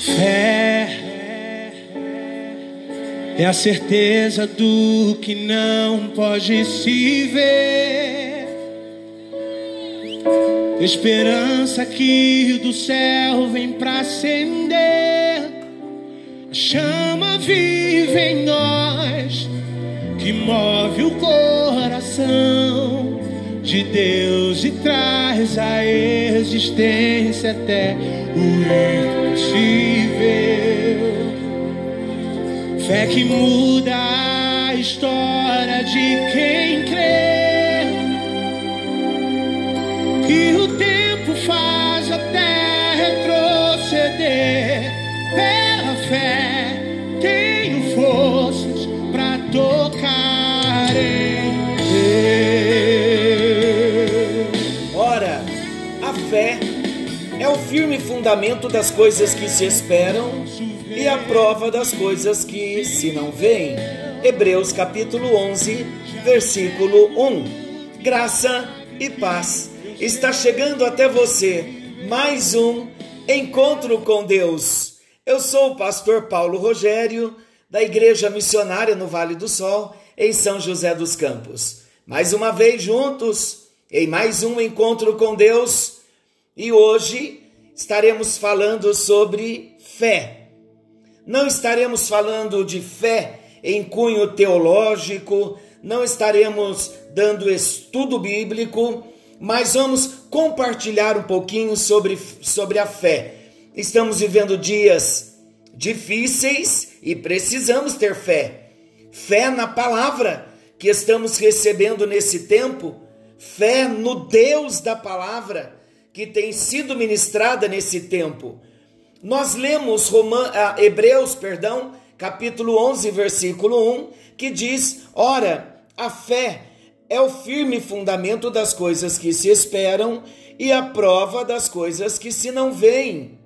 Fé é a certeza do que não pode se ver. Esperança que do céu vem pra acender. Chama vive em nós que move o coração de Deus e traz a existência até o impossível. Fé que muda a história de quem firme fundamento das coisas que se esperam e a prova das coisas que se não veem. Hebreus capítulo 11, versículo 1. Graça e paz. Está chegando até você mais um encontro com Deus. Eu sou o pastor Paulo Rogério, da Igreja Missionária no Vale do Sol, em São José dos Campos. Mais uma vez juntos em mais um encontro com Deus e hoje estaremos falando sobre fé. Não estaremos falando de fé em cunho teológico, não estaremos dando estudo bíblico, mas vamos compartilhar um pouquinho sobre, sobre a fé. Estamos vivendo dias difíceis e precisamos ter fé. Fé na palavra que estamos recebendo nesse tempo, fé no Deus da palavra que tem sido ministrada nesse tempo nós lemos Roman, ah, Hebreus, perdão, capítulo 11, versículo 1, que diz: Ora, a fé é o firme fundamento das coisas que se esperam e a prova das coisas que se não veem.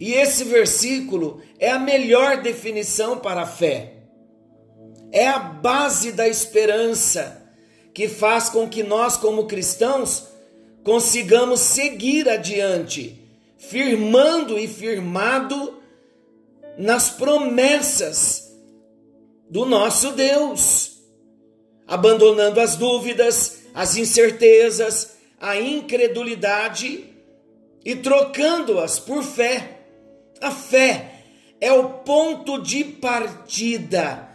E esse versículo é a melhor definição para a fé. É a base da esperança que faz com que nós, como cristãos, consigamos seguir adiante firmando e firmado nas promessas do nosso Deus, abandonando as dúvidas, as incertezas, a incredulidade e trocando-as por fé. A fé é o ponto de partida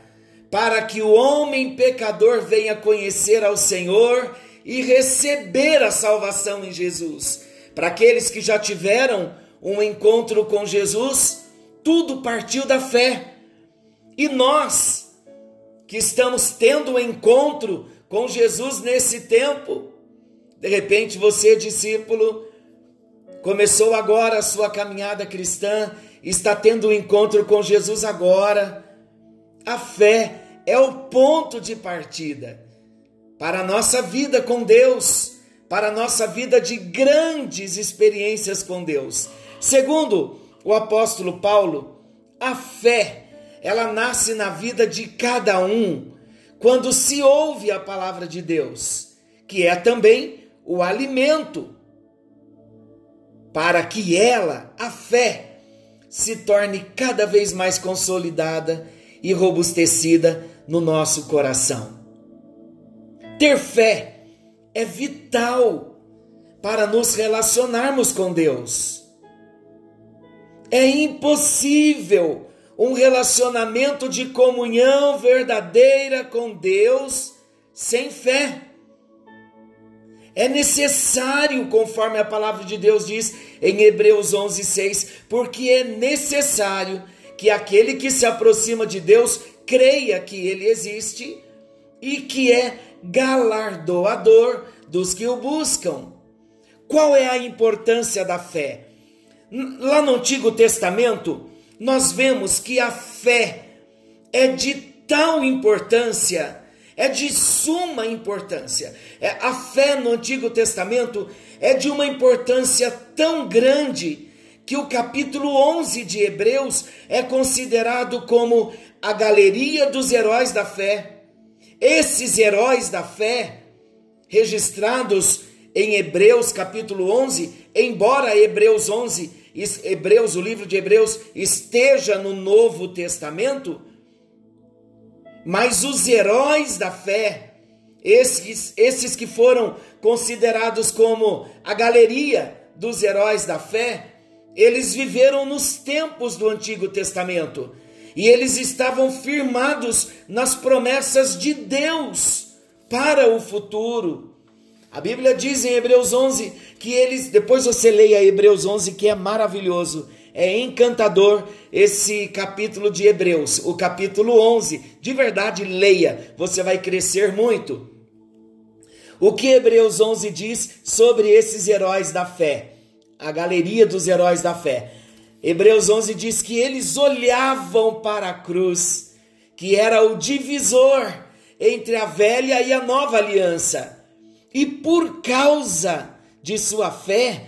para que o homem pecador venha conhecer ao Senhor e receber a salvação em Jesus. Para aqueles que já tiveram um encontro com Jesus, tudo partiu da fé. E nós, que estamos tendo um encontro com Jesus nesse tempo, de repente você, discípulo, começou agora a sua caminhada cristã, está tendo um encontro com Jesus agora. A fé é o ponto de partida para a nossa vida com Deus para a nossa vida de grandes experiências com Deus. Segundo o apóstolo Paulo, a fé, ela nasce na vida de cada um quando se ouve a palavra de Deus, que é também o alimento para que ela, a fé, se torne cada vez mais consolidada e robustecida no nosso coração. Ter fé é vital para nos relacionarmos com Deus. É impossível um relacionamento de comunhão verdadeira com Deus sem fé. É necessário, conforme a palavra de Deus diz em Hebreus 11:6, porque é necessário que aquele que se aproxima de Deus creia que ele existe e que é galardoador dos que o buscam. Qual é a importância da fé? Lá no Antigo Testamento, nós vemos que a fé é de tal importância, é de suma importância. É, a fé no Antigo Testamento é de uma importância tão grande que o capítulo 11 de Hebreus é considerado como a galeria dos heróis da fé. Esses heróis da fé, registrados em Hebreus capítulo 11, embora Hebreus 11 Hebreus, o livro de Hebreus, esteja no Novo Testamento, mas os heróis da fé, esses, esses que foram considerados como a galeria dos heróis da fé, eles viveram nos tempos do Antigo Testamento e eles estavam firmados nas promessas de Deus para o futuro. A Bíblia diz em Hebreus 11 que eles, depois você leia Hebreus 11 que é maravilhoso, é encantador esse capítulo de Hebreus, o capítulo 11. De verdade, leia, você vai crescer muito. O que Hebreus 11 diz sobre esses heróis da fé? A galeria dos heróis da fé. Hebreus 11 diz que eles olhavam para a cruz, que era o divisor entre a velha e a nova aliança. E por causa de sua fé,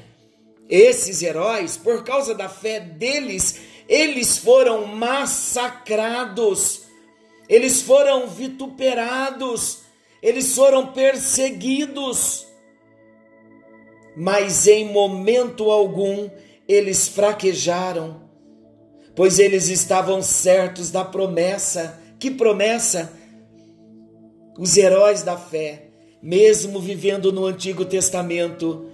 esses heróis, por causa da fé deles, eles foram massacrados, eles foram vituperados, eles foram perseguidos. Mas em momento algum eles fraquejaram, pois eles estavam certos da promessa. Que promessa? Os heróis da fé, mesmo vivendo no Antigo Testamento,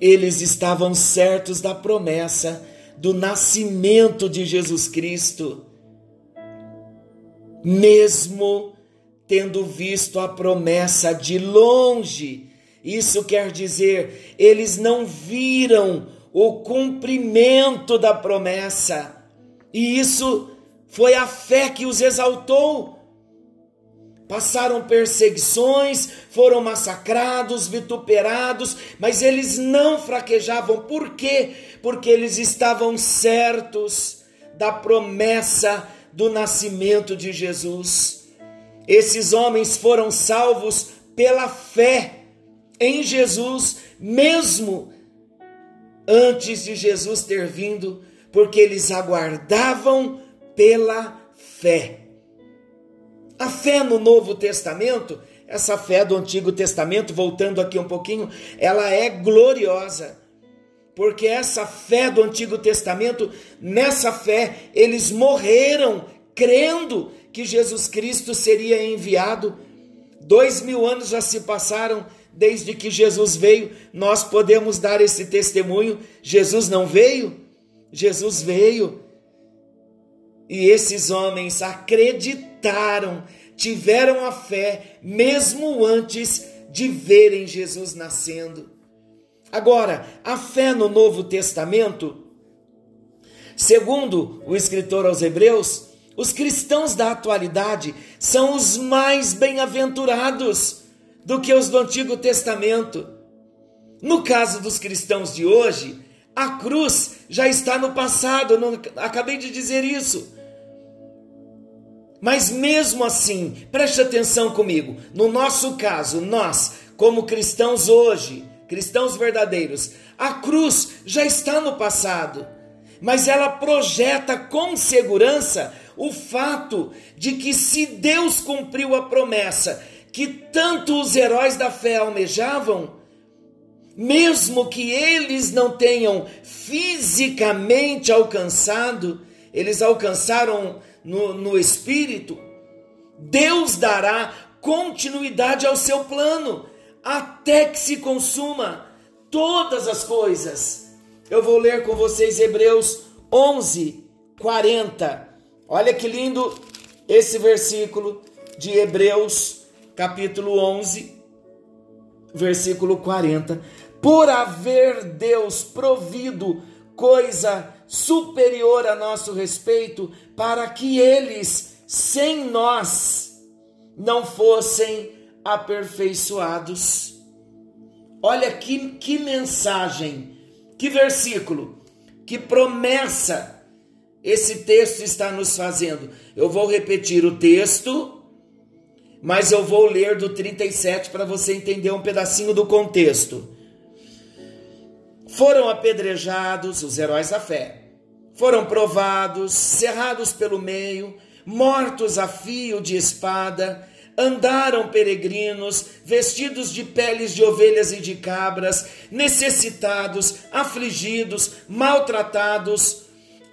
eles estavam certos da promessa do nascimento de Jesus Cristo, mesmo tendo visto a promessa de longe. Isso quer dizer, eles não viram o cumprimento da promessa. E isso foi a fé que os exaltou. Passaram perseguições, foram massacrados, vituperados, mas eles não fraquejavam. Por quê? Porque eles estavam certos da promessa do nascimento de Jesus. Esses homens foram salvos pela fé em Jesus, mesmo antes de Jesus ter vindo, porque eles aguardavam pela fé. A fé no Novo Testamento, essa fé do Antigo Testamento, voltando aqui um pouquinho, ela é gloriosa. Porque essa fé do Antigo Testamento, nessa fé, eles morreram crendo que Jesus Cristo seria enviado. Dois mil anos já se passaram desde que Jesus veio, nós podemos dar esse testemunho. Jesus não veio? Jesus veio. E esses homens acreditaram, tiveram a fé, mesmo antes de verem Jesus nascendo. Agora, a fé no Novo Testamento, segundo o escritor aos Hebreus, os cristãos da atualidade são os mais bem-aventurados do que os do Antigo Testamento. No caso dos cristãos de hoje, a cruz já está no passado, não, acabei de dizer isso. Mas mesmo assim, preste atenção comigo. No nosso caso, nós, como cristãos hoje, cristãos verdadeiros, a cruz já está no passado, mas ela projeta com segurança o fato de que se Deus cumpriu a promessa que tanto os heróis da fé almejavam, mesmo que eles não tenham fisicamente alcançado, eles alcançaram no, no espírito, Deus dará continuidade ao seu plano até que se consuma todas as coisas. Eu vou ler com vocês Hebreus 11, 40. Olha que lindo esse versículo de Hebreus capítulo 11, versículo 40. Por haver Deus provido coisa superior a nosso respeito, para que eles, sem nós, não fossem aperfeiçoados. Olha que, que mensagem, que versículo, que promessa esse texto está nos fazendo. Eu vou repetir o texto mas eu vou ler do 37 para você entender um pedacinho do contexto. Foram apedrejados os heróis da fé, foram provados, cerrados pelo meio, mortos a fio de espada, andaram peregrinos, vestidos de peles de ovelhas e de cabras, necessitados, afligidos, maltratados,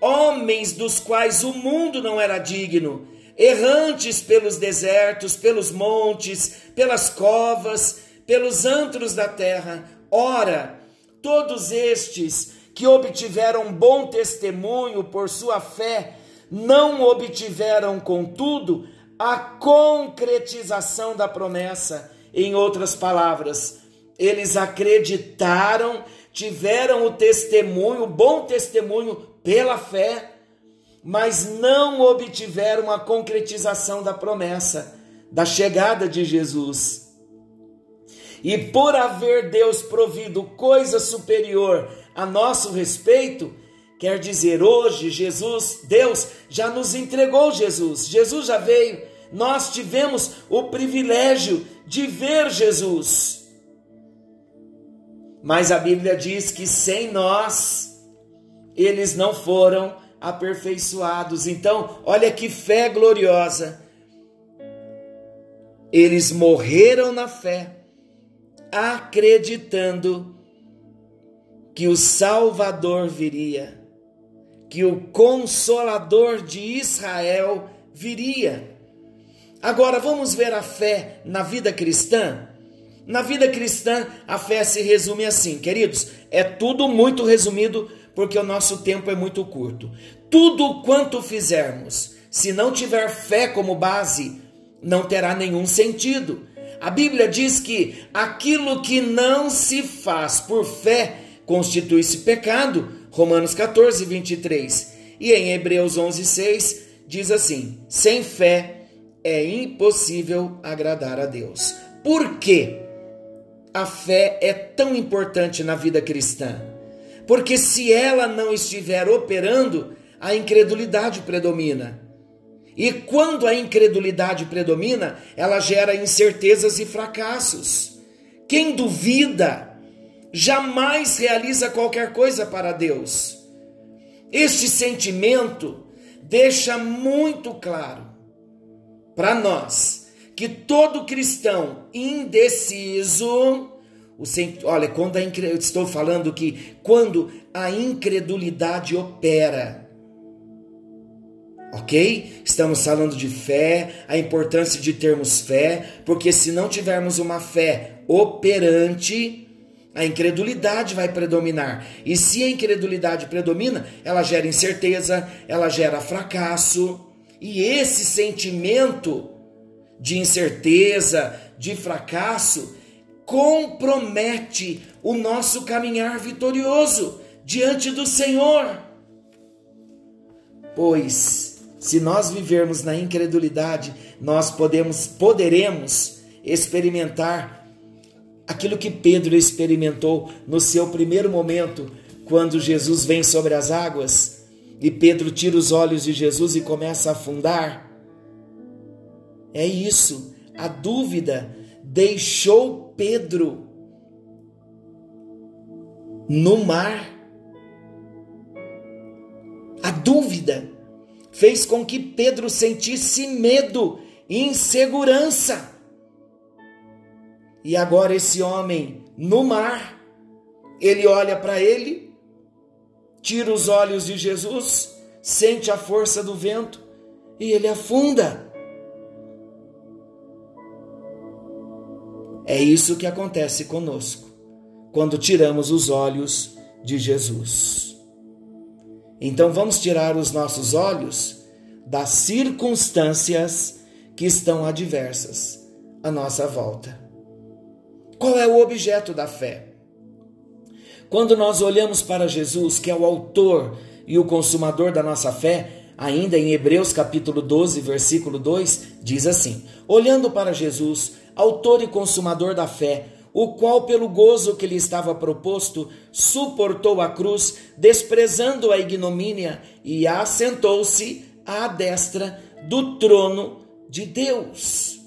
homens dos quais o mundo não era digno, errantes pelos desertos, pelos montes, pelas covas, pelos antros da terra. Ora, todos estes que obtiveram bom testemunho por sua fé, não obtiveram, contudo, a concretização da promessa. Em outras palavras, eles acreditaram, tiveram o testemunho, o bom testemunho pela fé, mas não obtiveram a concretização da promessa, da chegada de Jesus. E por haver Deus provido coisa superior a nosso respeito, Quer dizer, hoje Jesus, Deus já nos entregou Jesus. Jesus já veio. Nós tivemos o privilégio de ver Jesus. Mas a Bíblia diz que sem nós eles não foram aperfeiçoados. Então, olha que fé gloriosa. Eles morreram na fé, acreditando que o Salvador viria que o consolador de Israel viria. Agora vamos ver a fé na vida cristã? Na vida cristã, a fé se resume assim, queridos, é tudo muito resumido porque o nosso tempo é muito curto. Tudo quanto fizermos, se não tiver fé como base, não terá nenhum sentido. A Bíblia diz que aquilo que não se faz por fé constitui-se pecado. Romanos 14, 23. E em Hebreus 11, 6 diz assim: sem fé é impossível agradar a Deus. Por quê? A fé é tão importante na vida cristã? Porque se ela não estiver operando, a incredulidade predomina. E quando a incredulidade predomina, ela gera incertezas e fracassos. Quem duvida jamais realiza qualquer coisa para Deus. Este sentimento deixa muito claro para nós que todo cristão indeciso, o, olha, quando a, eu estou falando que quando a incredulidade opera, ok? Estamos falando de fé, a importância de termos fé, porque se não tivermos uma fé operante, a incredulidade vai predominar. E se a incredulidade predomina, ela gera incerteza, ela gera fracasso. E esse sentimento de incerteza, de fracasso, compromete o nosso caminhar vitorioso diante do Senhor. Pois, se nós vivermos na incredulidade, nós podemos poderemos experimentar aquilo que Pedro experimentou no seu primeiro momento, quando Jesus vem sobre as águas e Pedro tira os olhos de Jesus e começa a afundar. É isso, a dúvida deixou Pedro no mar. A dúvida fez com que Pedro sentisse medo e insegurança. E agora esse homem no mar, ele olha para ele, tira os olhos de Jesus, sente a força do vento e ele afunda. É isso que acontece conosco quando tiramos os olhos de Jesus. Então vamos tirar os nossos olhos das circunstâncias que estão adversas à nossa volta. Qual é o objeto da fé? Quando nós olhamos para Jesus, que é o autor e o consumador da nossa fé, ainda em Hebreus capítulo 12, versículo 2, diz assim: Olhando para Jesus, autor e consumador da fé, o qual, pelo gozo que lhe estava proposto, suportou a cruz, desprezando a ignomínia, e assentou-se à destra do trono de Deus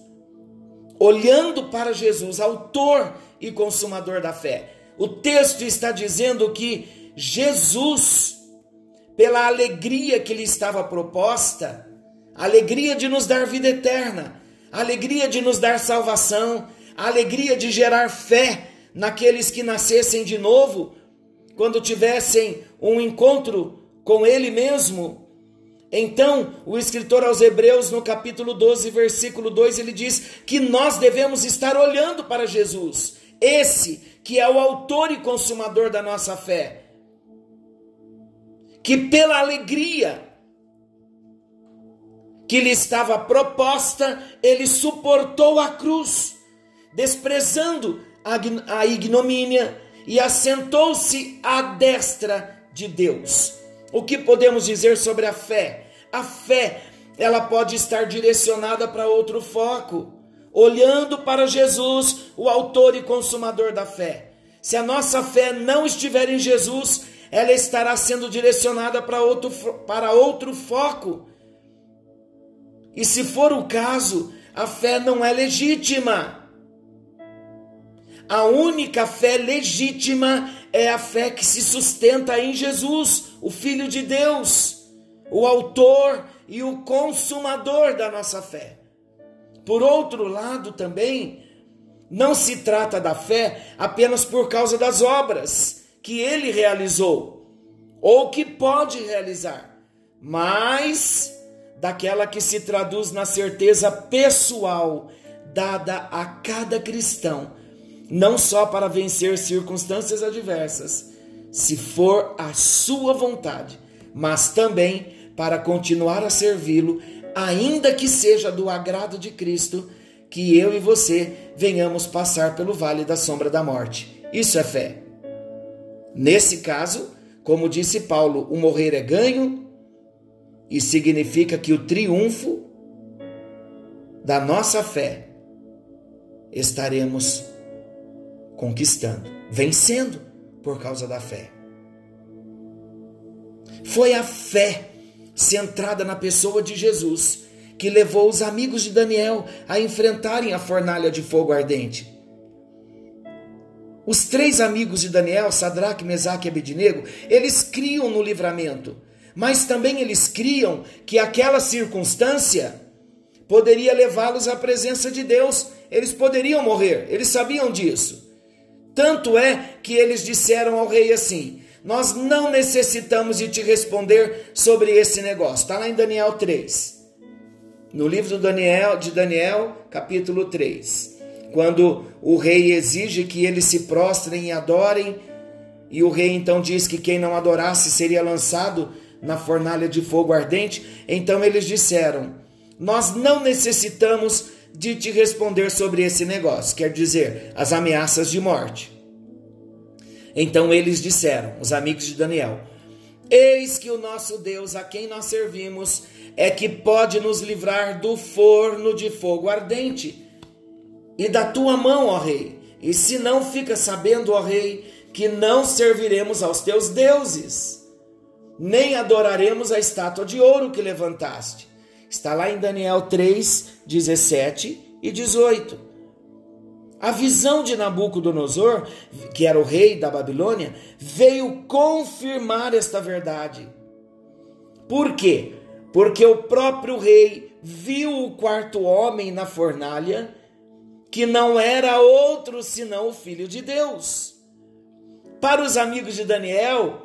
olhando para Jesus, autor e consumador da fé. O texto está dizendo que Jesus, pela alegria que lhe estava proposta, alegria de nos dar vida eterna, a alegria de nos dar salvação, a alegria de gerar fé naqueles que nascessem de novo, quando tivessem um encontro com Ele mesmo. Então, o escritor aos Hebreus, no capítulo 12, versículo 2, ele diz que nós devemos estar olhando para Jesus, esse que é o autor e consumador da nossa fé, que pela alegria que lhe estava proposta, ele suportou a cruz, desprezando a ignomínia e assentou-se à destra de Deus. O que podemos dizer sobre a fé? A fé, ela pode estar direcionada para outro foco, olhando para Jesus, o autor e consumador da fé. Se a nossa fé não estiver em Jesus, ela estará sendo direcionada para outro, para outro foco. E se for o caso, a fé não é legítima. A única fé legítima é a fé que se sustenta em Jesus, o Filho de Deus, o Autor e o Consumador da nossa fé. Por outro lado, também, não se trata da fé apenas por causa das obras que ele realizou ou que pode realizar, mas daquela que se traduz na certeza pessoal dada a cada cristão não só para vencer circunstâncias adversas, se for a sua vontade, mas também para continuar a servi-lo, ainda que seja do agrado de Cristo, que eu e você venhamos passar pelo vale da sombra da morte. Isso é fé. Nesse caso, como disse Paulo, o morrer é ganho e significa que o triunfo da nossa fé estaremos conquistando, vencendo por causa da fé. Foi a fé centrada na pessoa de Jesus que levou os amigos de Daniel a enfrentarem a fornalha de fogo ardente. Os três amigos de Daniel, Sadraque, Mesaque e Abednego, eles criam no livramento, mas também eles criam que aquela circunstância poderia levá-los à presença de Deus. Eles poderiam morrer, eles sabiam disso. Tanto é que eles disseram ao rei assim: Nós não necessitamos de te responder sobre esse negócio. Está lá em Daniel 3. No livro Daniel, de Daniel, capítulo 3. Quando o rei exige que eles se prostrem e adorem, e o rei então diz que quem não adorasse seria lançado na fornalha de fogo ardente, então eles disseram: Nós não necessitamos de te responder sobre esse negócio, quer dizer, as ameaças de morte. Então eles disseram, os amigos de Daniel: Eis que o nosso Deus, a quem nós servimos, é que pode nos livrar do forno de fogo ardente e da tua mão, ó rei. E se não fica sabendo, ó rei, que não serviremos aos teus deuses, nem adoraremos a estátua de ouro que levantaste. Está lá em Daniel 3, 17 e 18. A visão de Nabucodonosor, que era o rei da Babilônia, veio confirmar esta verdade. Por quê? Porque o próprio rei viu o quarto homem na fornalha, que não era outro senão o filho de Deus. Para os amigos de Daniel,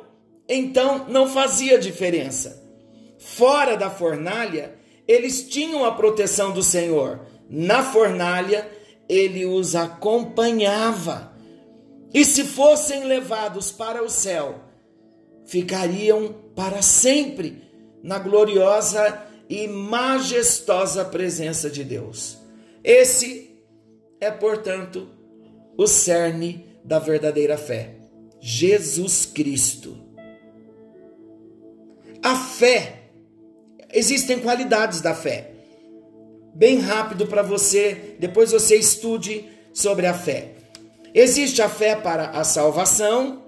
então não fazia diferença. Fora da fornalha, eles tinham a proteção do Senhor. Na fornalha, ele os acompanhava. E se fossem levados para o céu, ficariam para sempre na gloriosa e majestosa presença de Deus. Esse é, portanto, o cerne da verdadeira fé. Jesus Cristo. A fé existem qualidades da fé. Bem rápido para você, depois você estude sobre a fé. Existe a fé para a salvação.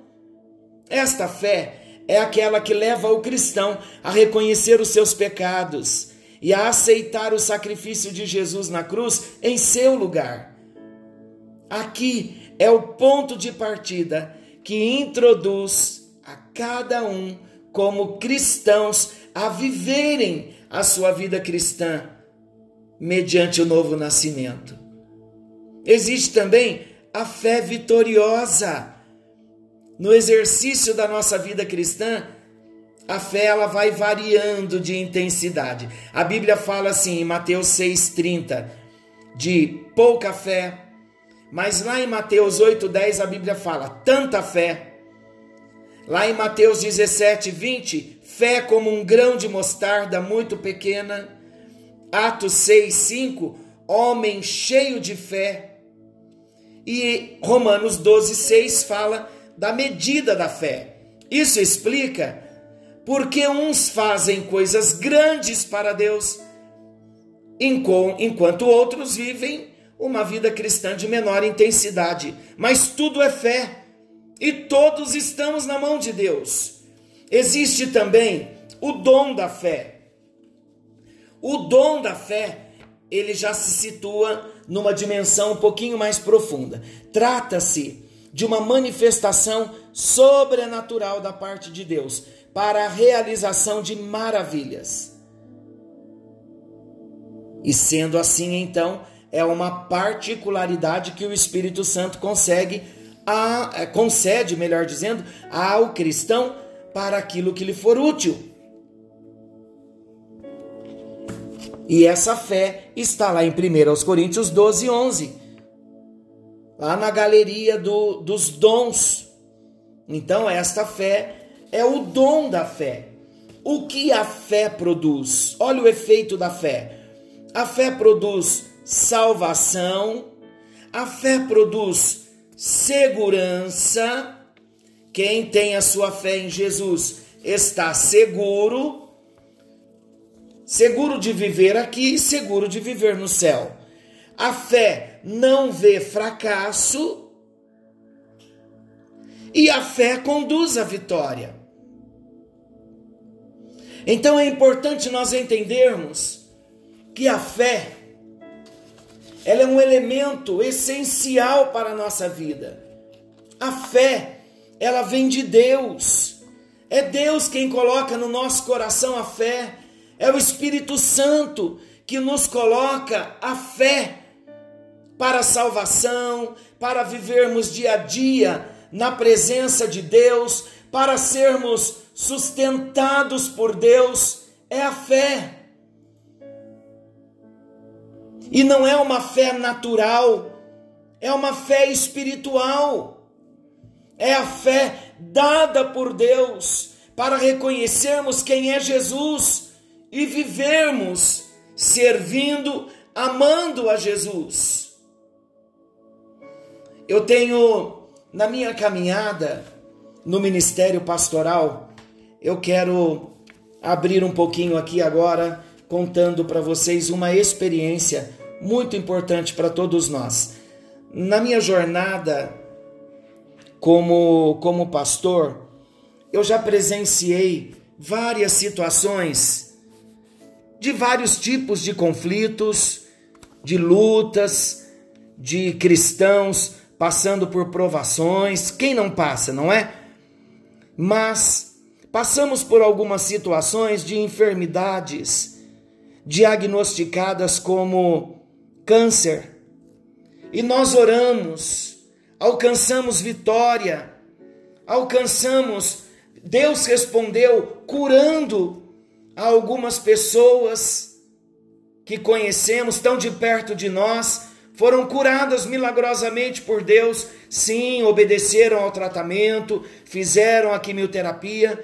Esta fé é aquela que leva o cristão a reconhecer os seus pecados e a aceitar o sacrifício de Jesus na cruz em seu lugar. Aqui é o ponto de partida que introduz a cada um como cristãos a viverem a sua vida cristã, mediante o novo nascimento. Existe também a fé vitoriosa. No exercício da nossa vida cristã, a fé ela vai variando de intensidade. A Bíblia fala assim em Mateus 6:30 de pouca fé, mas lá em Mateus 8:10 a Bíblia fala tanta fé. Lá em Mateus 17:20, fé como um grão de mostarda muito pequena. Atos 6:5, homem cheio de fé. E Romanos 12:6 fala da medida da fé. Isso explica porque uns fazem coisas grandes para Deus, enquanto outros vivem uma vida cristã de menor intensidade. Mas tudo é fé e todos estamos na mão de Deus. Existe também o dom da fé. O dom da fé, ele já se situa numa dimensão um pouquinho mais profunda. Trata-se de uma manifestação sobrenatural da parte de Deus para a realização de maravilhas. E sendo assim, então, é uma particularidade que o Espírito Santo consegue a, é, concede, melhor dizendo, ao cristão para aquilo que lhe for útil. E essa fé está lá em 1 Coríntios 12, 11. Lá na galeria do, dos dons. Então, esta fé é o dom da fé. O que a fé produz? Olha o efeito da fé. A fé produz salvação, a fé produz segurança. Quem tem a sua fé em Jesus está seguro, seguro de viver aqui, seguro de viver no céu. A fé não vê fracasso e a fé conduz à vitória. Então é importante nós entendermos que a fé ela é um elemento essencial para a nossa vida. A fé, ela vem de Deus. É Deus quem coloca no nosso coração a fé. É o Espírito Santo que nos coloca a fé para a salvação, para vivermos dia a dia na presença de Deus, para sermos sustentados por Deus, é a fé. E não é uma fé natural, é uma fé espiritual. É a fé dada por Deus para reconhecermos quem é Jesus e vivermos servindo, amando a Jesus. Eu tenho na minha caminhada no ministério pastoral, eu quero abrir um pouquinho aqui agora contando para vocês uma experiência muito importante para todos nós. Na minha jornada como, como pastor, eu já presenciei várias situações de vários tipos de conflitos, de lutas, de cristãos passando por provações. Quem não passa, não é? Mas passamos por algumas situações de enfermidades diagnosticadas como câncer. E nós oramos, alcançamos vitória, alcançamos, Deus respondeu curando a algumas pessoas que conhecemos tão de perto de nós, foram curadas milagrosamente por Deus, sim, obedeceram ao tratamento, fizeram a quimioterapia,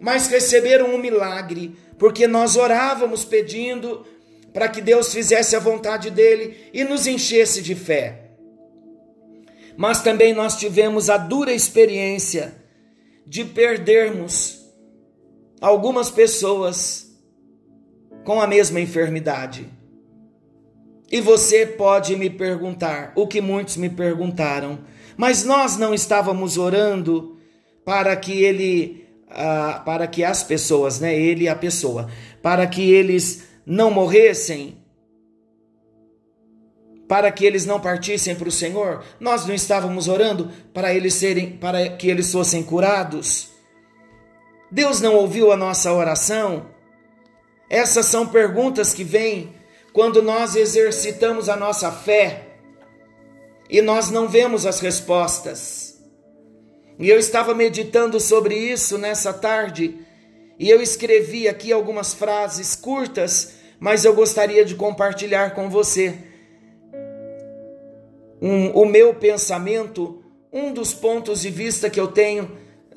mas receberam um milagre, porque nós orávamos pedindo para que Deus fizesse a vontade dele e nos enchesse de fé. Mas também nós tivemos a dura experiência de perdermos algumas pessoas com a mesma enfermidade. E você pode me perguntar o que muitos me perguntaram, mas nós não estávamos orando para que ele, uh, para que as pessoas, né, ele e a pessoa, para que eles não morressem, para que eles não partissem para o Senhor? Nós não estávamos orando para eles serem, para que eles fossem curados? Deus não ouviu a nossa oração? Essas são perguntas que vêm quando nós exercitamos a nossa fé e nós não vemos as respostas. E eu estava meditando sobre isso nessa tarde e eu escrevi aqui algumas frases curtas, mas eu gostaria de compartilhar com você um, o meu pensamento, um dos pontos de vista que eu tenho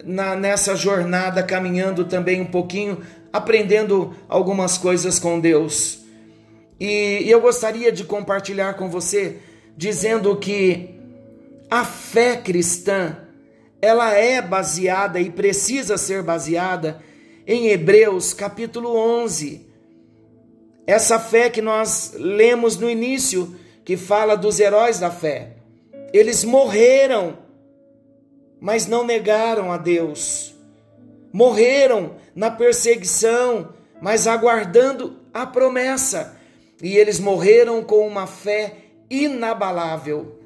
na, nessa jornada, caminhando também um pouquinho, aprendendo algumas coisas com Deus. E, e eu gostaria de compartilhar com você, dizendo que a fé cristã, ela é baseada e precisa ser baseada em Hebreus capítulo 11. Essa fé que nós lemos no início, que fala dos heróis da fé. Eles morreram, mas não negaram a Deus. Morreram na perseguição, mas aguardando a promessa. E eles morreram com uma fé inabalável.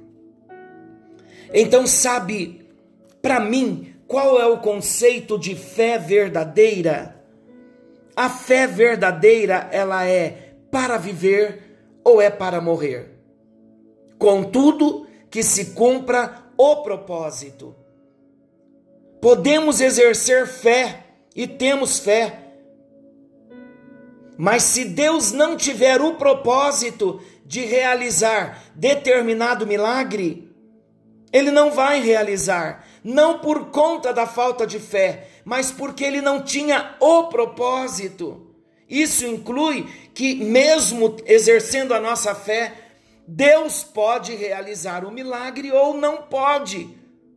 Então, sabe, para mim, qual é o conceito de fé verdadeira? A fé verdadeira, ela é para viver ou é para morrer? Contudo, que se cumpra o propósito. Podemos exercer fé e temos fé. Mas se Deus não tiver o propósito de realizar determinado milagre, ele não vai realizar, não por conta da falta de fé, mas porque ele não tinha o propósito. Isso inclui que, mesmo exercendo a nossa fé, Deus pode realizar o milagre ou não pode,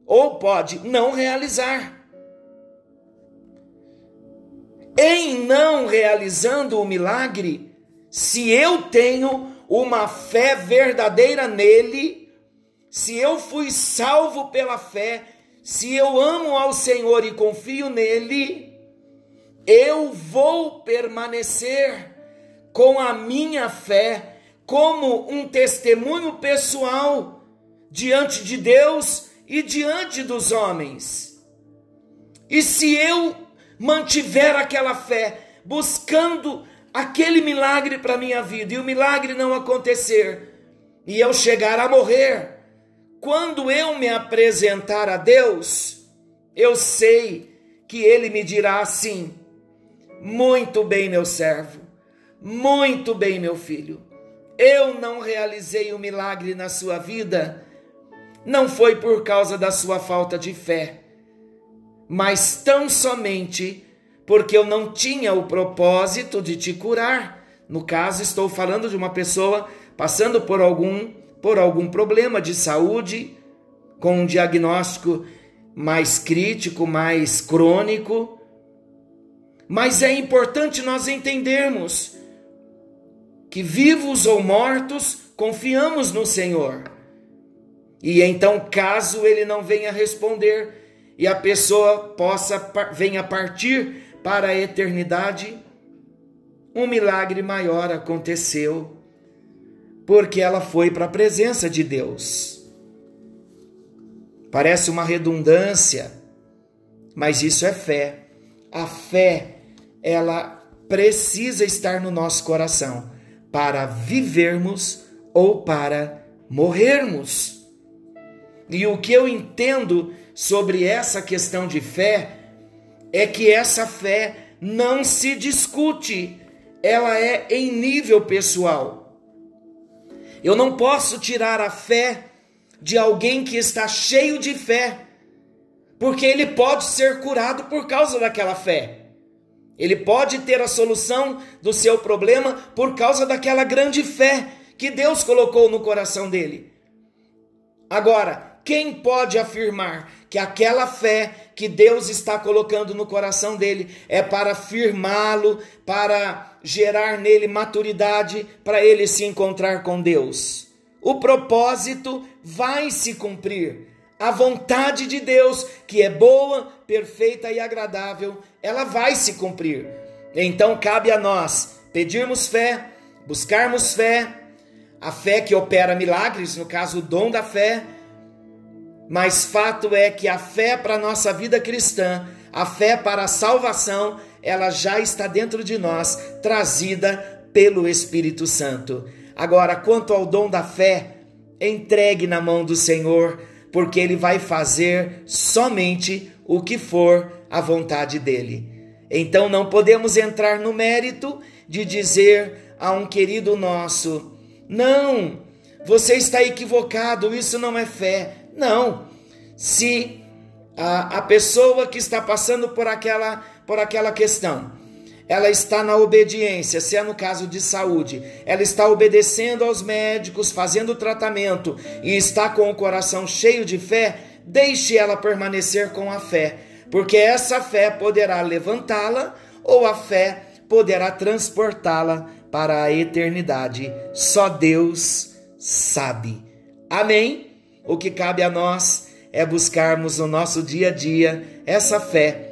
ou pode não realizar. Em não realizando o milagre, se eu tenho uma fé verdadeira nele, se eu fui salvo pela fé, se eu amo ao Senhor e confio nele, eu vou permanecer com a minha fé como um testemunho pessoal diante de Deus e diante dos homens. E se eu mantiver aquela fé, buscando aquele milagre para minha vida, e o milagre não acontecer, e eu chegar a morrer, quando eu me apresentar a Deus, eu sei que Ele me dirá assim: muito bem, meu servo, muito bem, meu filho eu não realizei o um milagre na sua vida, não foi por causa da sua falta de fé, mas tão somente porque eu não tinha o propósito de te curar. No caso, estou falando de uma pessoa passando por algum por algum problema de saúde, com um diagnóstico mais crítico, mais crônico. Mas é importante nós entendermos que vivos ou mortos, confiamos no Senhor. E então, caso ele não venha responder e a pessoa possa venha partir para a eternidade, um milagre maior aconteceu, porque ela foi para a presença de Deus. Parece uma redundância, mas isso é fé. A fé, ela precisa estar no nosso coração para vivermos ou para morrermos. E o que eu entendo sobre essa questão de fé é que essa fé não se discute, ela é em nível pessoal. Eu não posso tirar a fé de alguém que está cheio de fé, porque ele pode ser curado por causa daquela fé. Ele pode ter a solução do seu problema por causa daquela grande fé que Deus colocou no coração dele. Agora, quem pode afirmar que aquela fé que Deus está colocando no coração dele é para firmá-lo, para gerar nele maturidade, para ele se encontrar com Deus? O propósito vai se cumprir. A vontade de Deus, que é boa, perfeita e agradável, ela vai se cumprir. Então cabe a nós pedirmos fé, buscarmos fé, a fé que opera milagres, no caso, o dom da fé. Mas fato é que a fé para a nossa vida cristã, a fé para a salvação, ela já está dentro de nós, trazida pelo Espírito Santo. Agora, quanto ao dom da fé, entregue na mão do Senhor, porque Ele vai fazer somente o que for a vontade dEle. Então não podemos entrar no mérito de dizer a um querido nosso: não, você está equivocado, isso não é fé. Não. Se a, a pessoa que está passando por aquela, por aquela questão, ela está na obediência, se é no caso de saúde, ela está obedecendo aos médicos, fazendo tratamento e está com o coração cheio de fé, deixe ela permanecer com a fé, porque essa fé poderá levantá-la ou a fé poderá transportá-la para a eternidade. Só Deus sabe. Amém? O que cabe a nós é buscarmos no nosso dia a dia essa fé,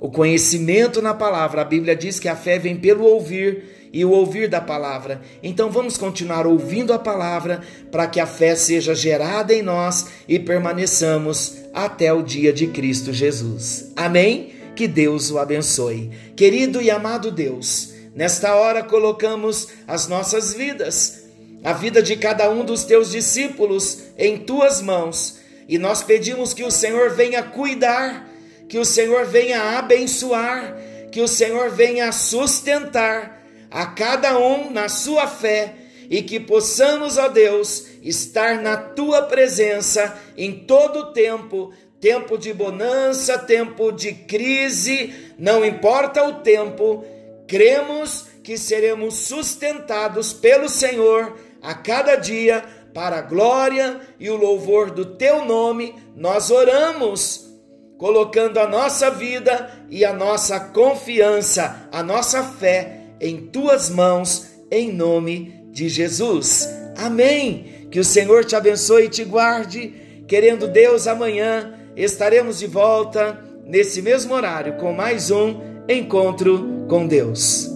o conhecimento na palavra. A Bíblia diz que a fé vem pelo ouvir e o ouvir da palavra. Então vamos continuar ouvindo a palavra para que a fé seja gerada em nós e permaneçamos até o dia de Cristo Jesus. Amém? Que Deus o abençoe. Querido e amado Deus, nesta hora colocamos as nossas vidas a vida de cada um dos teus discípulos em tuas mãos. E nós pedimos que o Senhor venha cuidar, que o Senhor venha abençoar, que o Senhor venha sustentar a cada um na sua fé e que possamos, ó Deus, estar na tua presença em todo o tempo, tempo de bonança, tempo de crise, não importa o tempo, cremos que seremos sustentados pelo Senhor a cada dia, para a glória e o louvor do teu nome, nós oramos, colocando a nossa vida e a nossa confiança, a nossa fé em tuas mãos, em nome de Jesus. Amém. Que o Senhor te abençoe e te guarde. Querendo Deus, amanhã estaremos de volta nesse mesmo horário com mais um encontro com Deus.